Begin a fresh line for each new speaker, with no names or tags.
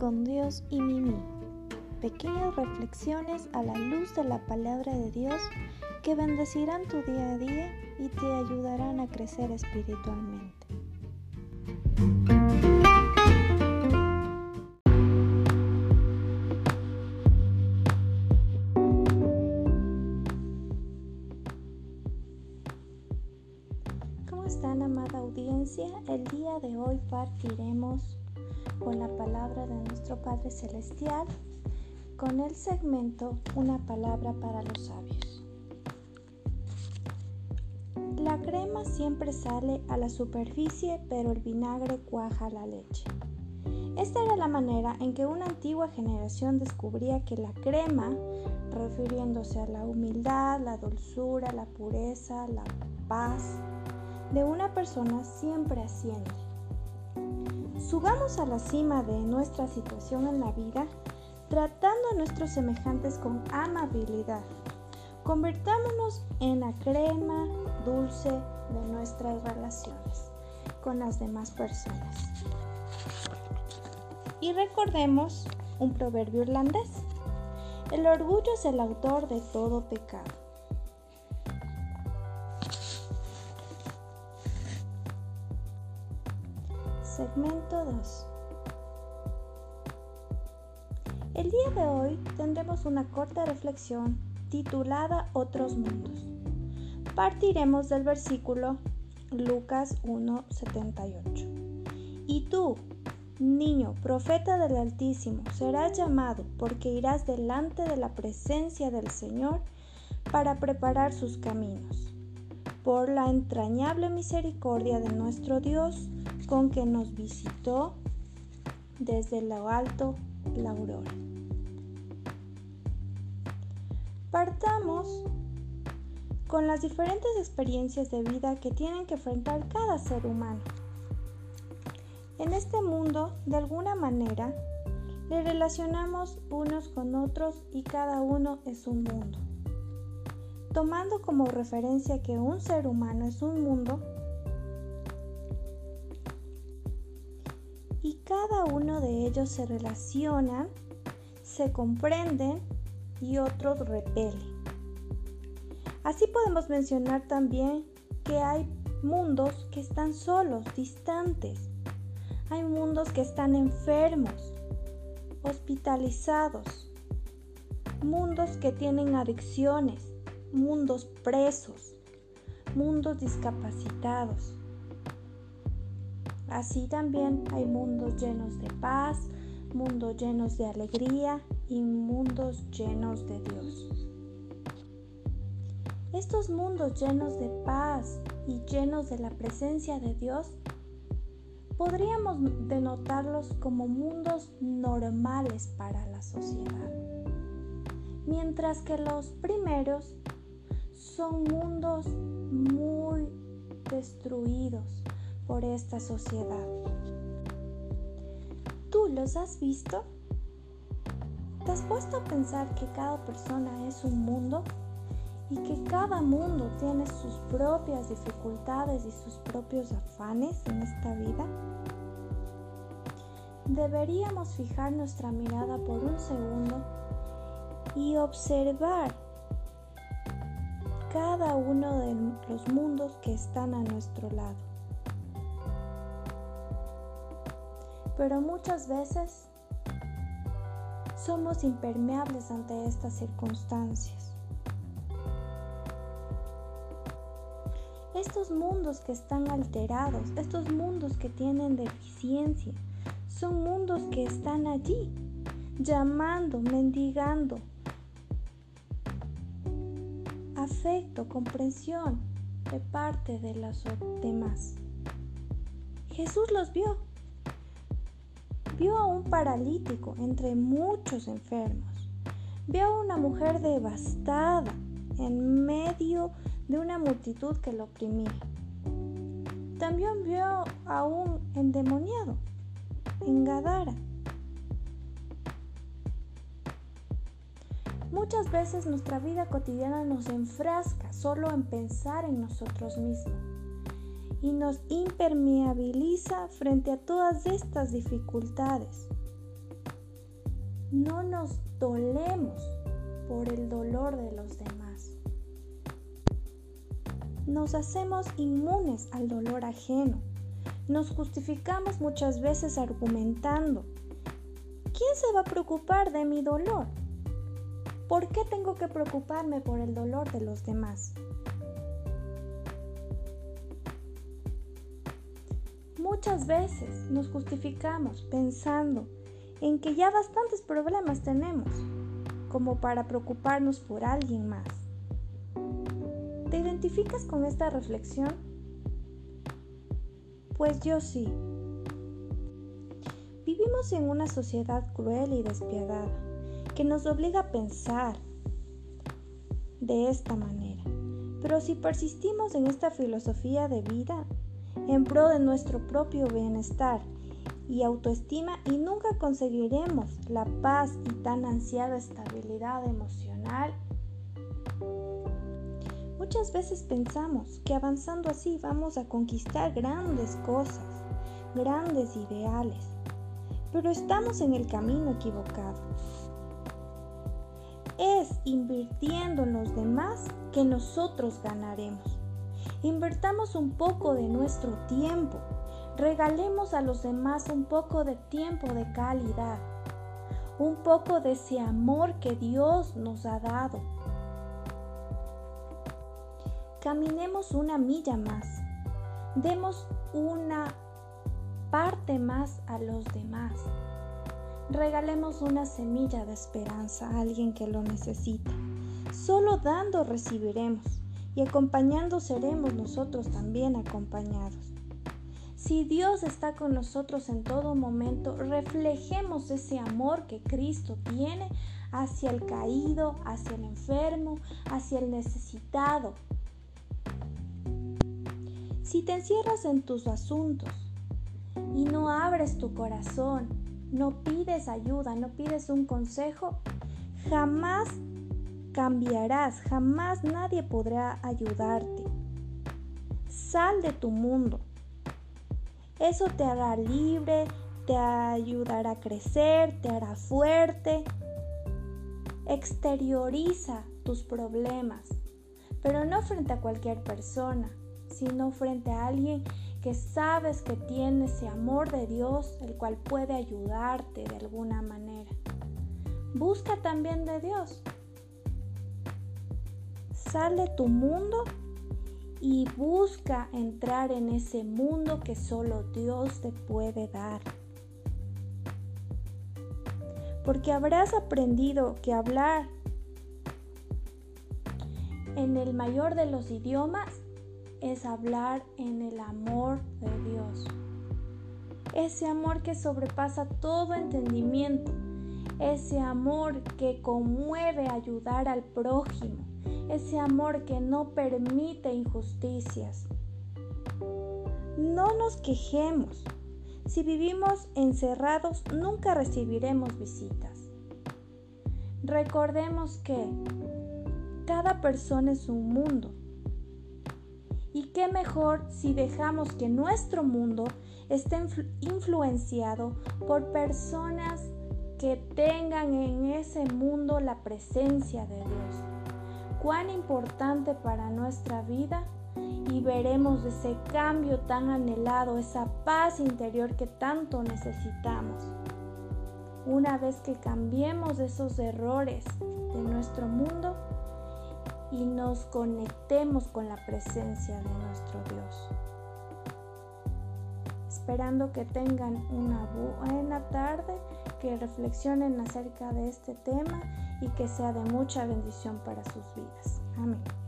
con Dios y Mimi. Pequeñas reflexiones a la luz de la palabra de Dios que bendecirán tu día a día y te ayudarán a crecer espiritualmente. ¿Cómo están, amada audiencia? El día de hoy partiremos con la palabra de nuestro Padre Celestial con el segmento Una palabra para los sabios. La crema siempre sale a la superficie, pero el vinagre cuaja la leche. Esta era la manera en que una antigua generación descubría que la crema, refiriéndose a la humildad, la dulzura, la pureza, la paz de una persona, siempre asciende Subamos a la cima de nuestra situación en la vida tratando a nuestros semejantes con amabilidad. Convertámonos en la crema dulce de nuestras relaciones con las demás personas. Y recordemos un proverbio irlandés. El orgullo es el autor de todo pecado. Segmento 2. El día de hoy tendremos una corta reflexión titulada Otros mundos. Partiremos del versículo Lucas 1:78. Y tú, niño, profeta del Altísimo, serás llamado porque irás delante de la presencia del Señor para preparar sus caminos. Por la entrañable misericordia de nuestro Dios, con que nos visitó desde lo alto la aurora. Partamos con las diferentes experiencias de vida que tienen que enfrentar cada ser humano. En este mundo, de alguna manera, le relacionamos unos con otros y cada uno es un mundo. Tomando como referencia que un ser humano es un mundo, cada uno de ellos se relacionan, se comprenden y otros repelen. Así podemos mencionar también que hay mundos que están solos, distantes. Hay mundos que están enfermos, hospitalizados, mundos que tienen adicciones, mundos presos, mundos discapacitados. Así también hay mundos llenos de paz, mundos llenos de alegría y mundos llenos de Dios. Estos mundos llenos de paz y llenos de la presencia de Dios, podríamos denotarlos como mundos normales para la sociedad, mientras que los primeros son mundos muy destruidos, por esta sociedad. ¿Tú los has visto? ¿Te has puesto a pensar que cada persona es un mundo y que cada mundo tiene sus propias dificultades y sus propios afanes en esta vida? Deberíamos fijar nuestra mirada por un segundo y observar cada uno de los mundos que están a nuestro lado. Pero muchas veces somos impermeables ante estas circunstancias. Estos mundos que están alterados, estos mundos que tienen deficiencia, son mundos que están allí, llamando, mendigando afecto, comprensión de parte de los demás. Jesús los vio Vio a un paralítico entre muchos enfermos. Vio a una mujer devastada en medio de una multitud que lo oprimía. También vio a un endemoniado en Gadara. Muchas veces nuestra vida cotidiana nos enfrasca solo en pensar en nosotros mismos y nos impermeabiliza frente a todas estas dificultades. no nos dolemos por el dolor de los demás. Nos hacemos inmunes al dolor ajeno. Nos justificamos muchas veces argumentando, ¿quién se va a preocupar de mi dolor? ¿Por qué tengo que preocuparme por el dolor de los demás? Muchas veces nos justificamos pensando en que ya bastantes problemas tenemos como para preocuparnos por alguien más. ¿Te identificas con esta reflexión? Pues yo sí. Vivimos en una sociedad cruel y despiadada que nos obliga a pensar de esta manera. Pero si persistimos en esta filosofía de vida en pro de nuestro propio bienestar y autoestima y nunca conseguiremos la paz y tan ansiada estabilidad emocional. Muchas veces pensamos que avanzando así vamos a conquistar grandes cosas, grandes ideales, pero estamos en el camino equivocado. Es invirtiendo en los demás que nosotros ganaremos. Invertamos un poco de nuestro tiempo, regalemos a los demás un poco de tiempo de calidad, un poco de ese amor que Dios nos ha dado. Caminemos una milla más, demos una parte más a los demás. Regalemos una semilla de esperanza a alguien que lo necesita. Solo dando recibiremos y acompañando seremos nosotros también acompañados. Si Dios está con nosotros en todo momento, reflejemos ese amor que Cristo tiene hacia el caído, hacia el enfermo, hacia el necesitado. Si te encierras en tus asuntos y no abres tu corazón, no pides ayuda, no pides un consejo, jamás cambiarás, jamás nadie podrá ayudarte. Sal de tu mundo. Eso te hará libre, te ayudará a crecer, te hará fuerte. Exterioriza tus problemas, pero no frente a cualquier persona, sino frente a alguien que sabes que tiene ese amor de Dios, el cual puede ayudarte de alguna manera. Busca también de Dios. Sal de tu mundo y busca entrar en ese mundo que solo Dios te puede dar. Porque habrás aprendido que hablar en el mayor de los idiomas es hablar en el amor de Dios. Ese amor que sobrepasa todo entendimiento. Ese amor que conmueve ayudar al prójimo ese amor que no permite injusticias. No nos quejemos. Si vivimos encerrados, nunca recibiremos visitas. Recordemos que cada persona es un mundo. Y qué mejor si dejamos que nuestro mundo esté influenciado por personas que tengan en ese mundo la presencia de Dios cuán importante para nuestra vida y veremos ese cambio tan anhelado, esa paz interior que tanto necesitamos. Una vez que cambiemos esos errores de nuestro mundo y nos conectemos con la presencia de nuestro Dios. Esperando que tengan una buena tarde, que reflexionen acerca de este tema y que sea de mucha bendición para sus vidas. Amén.